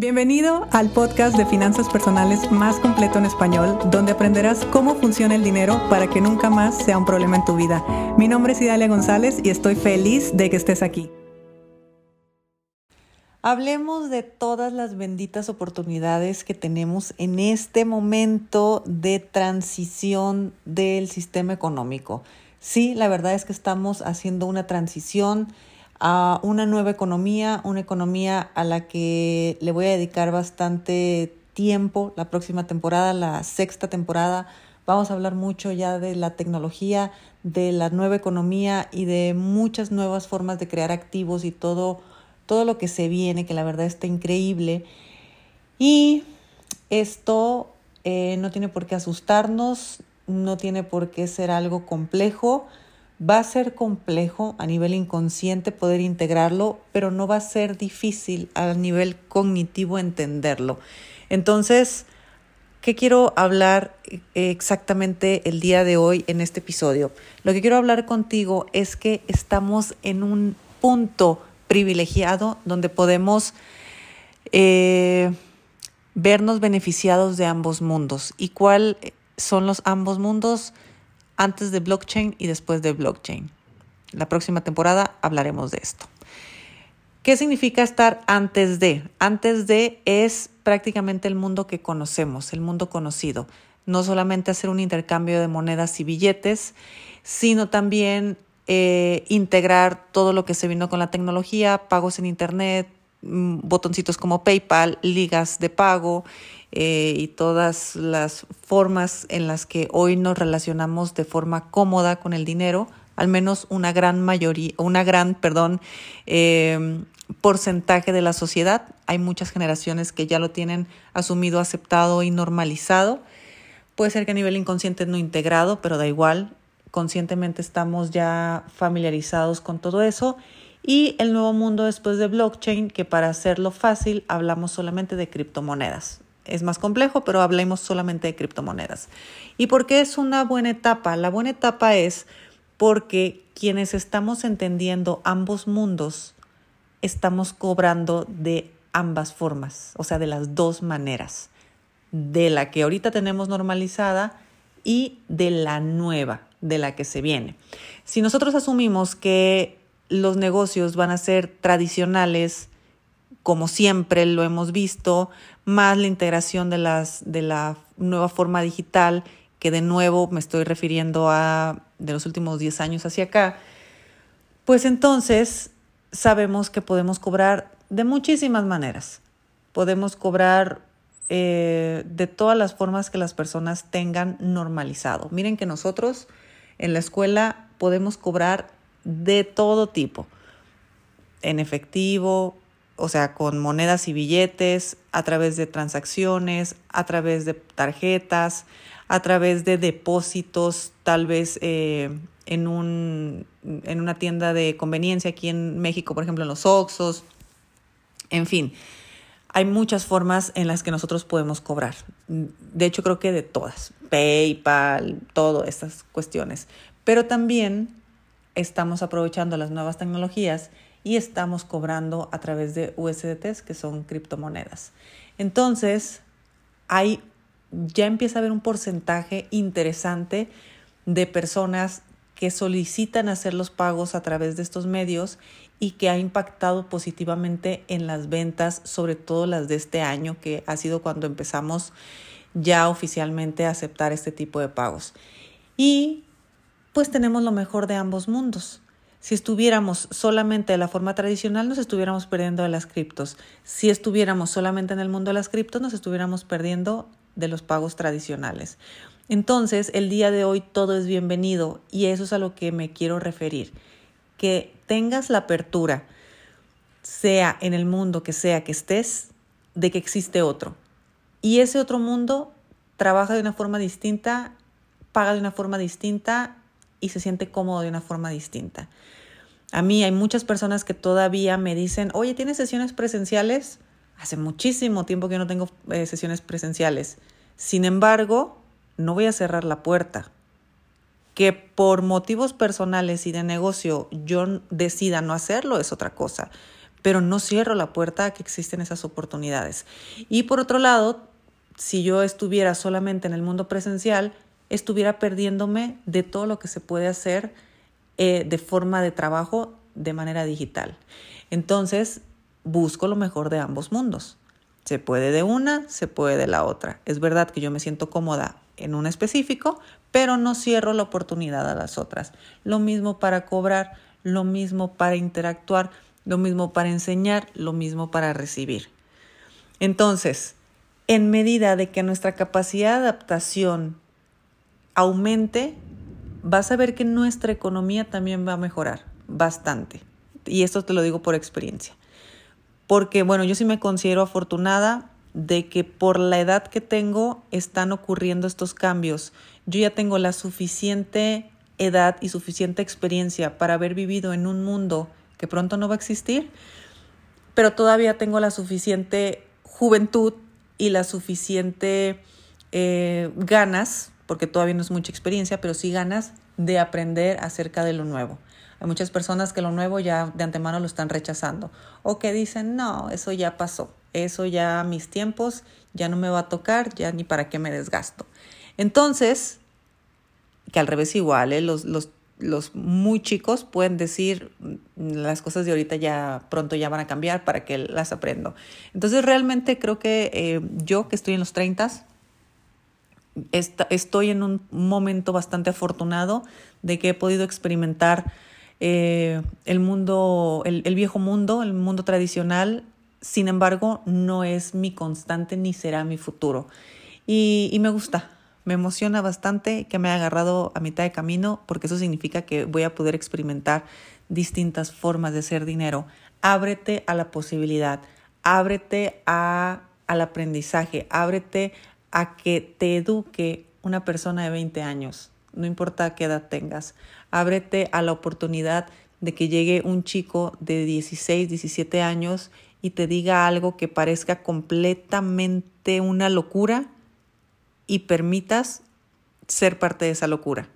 Bienvenido al podcast de finanzas personales más completo en español, donde aprenderás cómo funciona el dinero para que nunca más sea un problema en tu vida. Mi nombre es Idalia González y estoy feliz de que estés aquí. Hablemos de todas las benditas oportunidades que tenemos en este momento de transición del sistema económico. Sí, la verdad es que estamos haciendo una transición a una nueva economía, una economía a la que le voy a dedicar bastante tiempo la próxima temporada, la sexta temporada. Vamos a hablar mucho ya de la tecnología, de la nueva economía y de muchas nuevas formas de crear activos y todo, todo lo que se viene, que la verdad está increíble. Y esto eh, no tiene por qué asustarnos, no tiene por qué ser algo complejo. Va a ser complejo a nivel inconsciente poder integrarlo, pero no va a ser difícil a nivel cognitivo entenderlo. Entonces, ¿qué quiero hablar exactamente el día de hoy en este episodio? Lo que quiero hablar contigo es que estamos en un punto privilegiado donde podemos eh, vernos beneficiados de ambos mundos. ¿Y cuál son los ambos mundos? Antes de blockchain y después de blockchain. La próxima temporada hablaremos de esto. ¿Qué significa estar antes de? Antes de es prácticamente el mundo que conocemos, el mundo conocido. No solamente hacer un intercambio de monedas y billetes, sino también eh, integrar todo lo que se vino con la tecnología, pagos en Internet, botoncitos como PayPal, ligas de pago eh, y todas las formas en las que hoy nos relacionamos de forma cómoda con el dinero, al menos una gran mayoría, una gran, perdón, em, porcentaje de la sociedad. Hay muchas generaciones que ya lo tienen asumido, aceptado y normalizado. Puede ser que a nivel inconsciente no integrado, pero da igual. Conscientemente estamos ya familiarizados con todo eso. Y el nuevo mundo después de blockchain, que para hacerlo fácil hablamos solamente de criptomonedas es más complejo, pero hablemos solamente de criptomonedas. ¿Y por qué es una buena etapa? La buena etapa es porque quienes estamos entendiendo ambos mundos, estamos cobrando de ambas formas, o sea, de las dos maneras, de la que ahorita tenemos normalizada y de la nueva, de la que se viene. Si nosotros asumimos que los negocios van a ser tradicionales, como siempre lo hemos visto, más la integración de, las, de la nueva forma digital, que de nuevo me estoy refiriendo a de los últimos 10 años hacia acá, pues entonces sabemos que podemos cobrar de muchísimas maneras. Podemos cobrar eh, de todas las formas que las personas tengan normalizado. Miren que nosotros en la escuela podemos cobrar de todo tipo, en efectivo, o sea, con monedas y billetes, a través de transacciones, a través de tarjetas, a través de depósitos, tal vez eh, en, un, en una tienda de conveniencia aquí en México, por ejemplo, en los Oxos. En fin, hay muchas formas en las que nosotros podemos cobrar. De hecho, creo que de todas. PayPal, todas estas cuestiones. Pero también estamos aprovechando las nuevas tecnologías y estamos cobrando a través de USDTs, que son criptomonedas. Entonces, hay, ya empieza a haber un porcentaje interesante de personas que solicitan hacer los pagos a través de estos medios y que ha impactado positivamente en las ventas, sobre todo las de este año, que ha sido cuando empezamos ya oficialmente a aceptar este tipo de pagos. Y pues tenemos lo mejor de ambos mundos. Si estuviéramos solamente de la forma tradicional, nos estuviéramos perdiendo de las criptos. Si estuviéramos solamente en el mundo de las criptos, nos estuviéramos perdiendo de los pagos tradicionales. Entonces, el día de hoy todo es bienvenido y eso es a lo que me quiero referir. Que tengas la apertura, sea en el mundo que sea que estés, de que existe otro. Y ese otro mundo trabaja de una forma distinta, paga de una forma distinta y se siente cómodo de una forma distinta. A mí hay muchas personas que todavía me dicen, oye, ¿tienes sesiones presenciales? Hace muchísimo tiempo que no tengo eh, sesiones presenciales. Sin embargo, no voy a cerrar la puerta. Que por motivos personales y de negocio yo decida no hacerlo es otra cosa. pero no cierro la puerta a que existen esas oportunidades. Y por otro lado, si yo estuviera solamente en el mundo presencial, estuviera perdiéndome de todo lo que se puede hacer eh, de forma de trabajo de manera digital. Entonces, busco lo mejor de ambos mundos. Se puede de una, se puede de la otra. Es verdad que yo me siento cómoda en un específico, pero no cierro la oportunidad a las otras. Lo mismo para cobrar, lo mismo para interactuar, lo mismo para enseñar, lo mismo para recibir. Entonces, en medida de que nuestra capacidad de adaptación aumente, vas a ver que nuestra economía también va a mejorar bastante. Y esto te lo digo por experiencia. Porque, bueno, yo sí me considero afortunada de que por la edad que tengo están ocurriendo estos cambios. Yo ya tengo la suficiente edad y suficiente experiencia para haber vivido en un mundo que pronto no va a existir, pero todavía tengo la suficiente juventud y la suficiente eh, ganas, porque todavía no es mucha experiencia, pero sí ganas de aprender acerca de lo nuevo. Hay muchas personas que lo nuevo ya de antemano lo están rechazando o que dicen, no, eso ya pasó, eso ya mis tiempos, ya no me va a tocar, ya ni para qué me desgasto. Entonces, que al revés igual, ¿eh? los, los los muy chicos pueden decir mm, las cosas de ahorita ya pronto ya van a cambiar para que las aprendo. Entonces realmente creo que eh, yo que estoy en los 30, estoy en un momento bastante afortunado de que he podido experimentar eh, el mundo, el, viejo mundo, el mundo tradicional. Sin embargo, no es mi constante ni será mi futuro. y me gusta, me emociona bastante que me haya agarrado a mitad de camino porque eso significa que voy a poder experimentar distintas formas de hacer dinero. Ábrete a la posibilidad, ábrete a, al aprendizaje, ábrete a que te eduque una persona de 20 años, no importa qué edad tengas. Ábrete a la oportunidad de que llegue un chico de 16, 17 años y te diga algo que parezca completamente una locura y permitas ser parte de esa locura.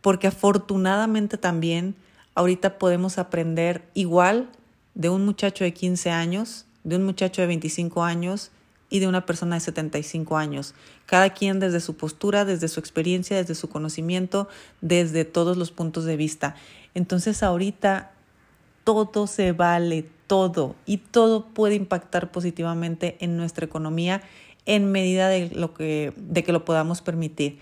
Porque afortunadamente también ahorita podemos aprender igual de un muchacho de 15 años, de un muchacho de 25 años y de una persona de 75 años. Cada quien desde su postura, desde su experiencia, desde su conocimiento, desde todos los puntos de vista. Entonces ahorita todo se vale, todo, y todo puede impactar positivamente en nuestra economía en medida de, lo que, de que lo podamos permitir.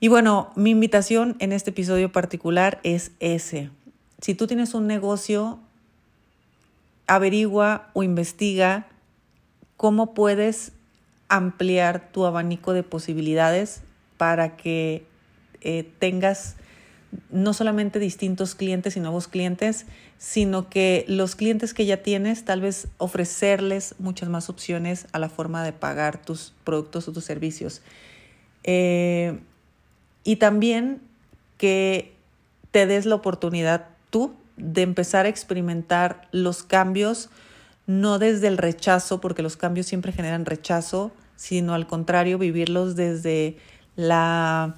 Y bueno, mi invitación en este episodio particular es ese. Si tú tienes un negocio, averigua o investiga cómo puedes ampliar tu abanico de posibilidades para que eh, tengas no solamente distintos clientes y nuevos clientes, sino que los clientes que ya tienes, tal vez ofrecerles muchas más opciones a la forma de pagar tus productos o tus servicios. Eh, y también que te des la oportunidad tú de empezar a experimentar los cambios, no desde el rechazo, porque los cambios siempre generan rechazo, sino al contrario, vivirlos desde la,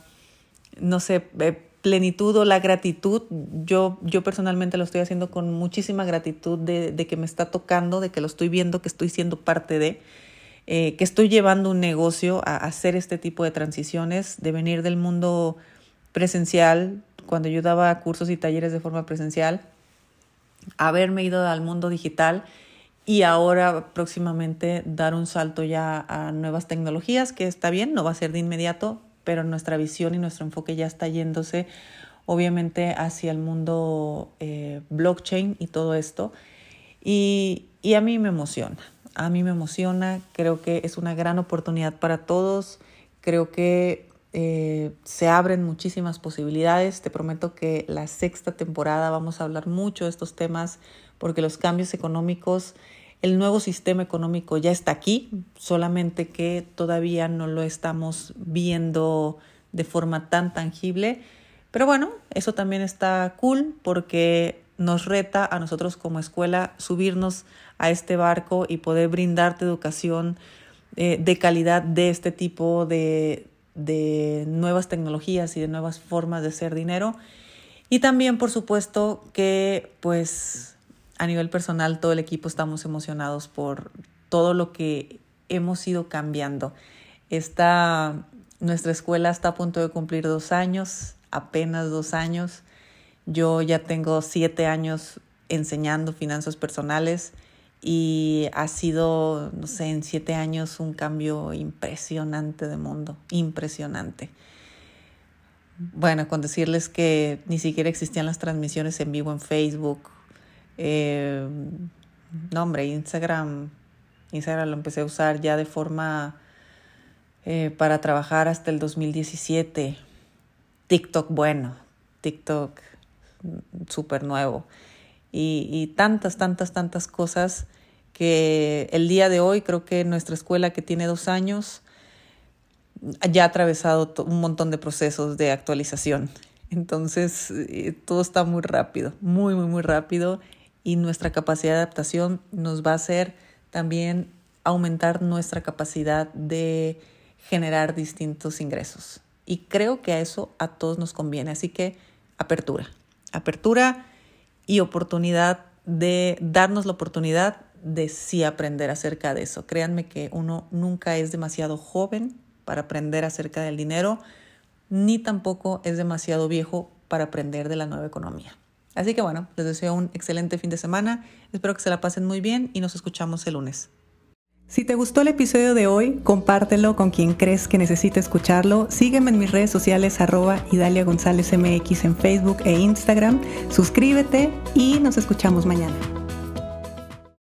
no sé, eh, plenitud o la gratitud. Yo, yo personalmente lo estoy haciendo con muchísima gratitud de, que me está tocando, de que lo estoy viendo, que estoy siendo parte de, eh, que estoy llevando un negocio a hacer este tipo de transiciones, de venir del mundo presencial, cuando yo daba cursos y talleres de forma presencial, haberme ido al mundo digital y ahora próximamente dar un salto ya a nuevas tecnologías, que está bien, no va a ser de inmediato, pero nuestra visión y nuestro enfoque ya está yéndose obviamente hacia el mundo eh, blockchain y todo esto. Y, a mí me emociona, a mí me emociona, creo que es una gran oportunidad para todos, creo que eh, se abren muchísimas posibilidades, te prometo que la sexta temporada vamos a hablar mucho de estos temas porque los cambios económicos el nuevo sistema económico ya está aquí, solamente que todavía no lo estamos viendo de forma tan tangible. Pero bueno, eso también está cool porque nos reta a nosotros como escuela subirnos a este barco y poder brindarte educación eh, de calidad de este tipo de, de nuevas tecnologías y de nuevas formas de hacer dinero. Y también, por supuesto, que pues a nivel personal, todo el equipo estamos emocionados por todo lo que hemos ido cambiando. Esta, nuestra escuela está a punto de cumplir dos años, apenas dos años. Yo ya tengo siete años enseñando finanzas personales y ha sido, no sé, en siete años un cambio impresionante de mundo, impresionante. Bueno, con decirles que ni siquiera existían las transmisiones en vivo en Facebook. Eh, no, hombre, Instagram, Instagram lo empecé a usar ya de forma eh, para trabajar hasta el 2017. TikTok, bueno, TikTok súper nuevo. Y, y tantas, tantas, tantas cosas que el día de hoy creo que nuestra escuela que tiene dos años ya ha atravesado un montón de procesos de actualización. Entonces, eh, todo está muy rápido, muy, muy, muy rápido y nuestra capacidad de adaptación nos va a hacer también aumentar nuestra capacidad de generar distintos ingresos. Y creo que a eso a todos nos conviene. Así que apertura, apertura y oportunidad de darnos la oportunidad de sí aprender acerca de eso. Créanme que uno nunca es demasiado joven para aprender acerca del dinero, ni tampoco es demasiado viejo para aprender de la nueva economía. Así que bueno, les deseo un excelente fin de semana, espero que se la pasen muy bien y nos escuchamos el lunes. Si te gustó el episodio de hoy, compártelo con quien crees que necesite escucharlo. Sígueme en mis redes sociales arroba Idalia González MX en Facebook e Instagram. Suscríbete y nos escuchamos mañana.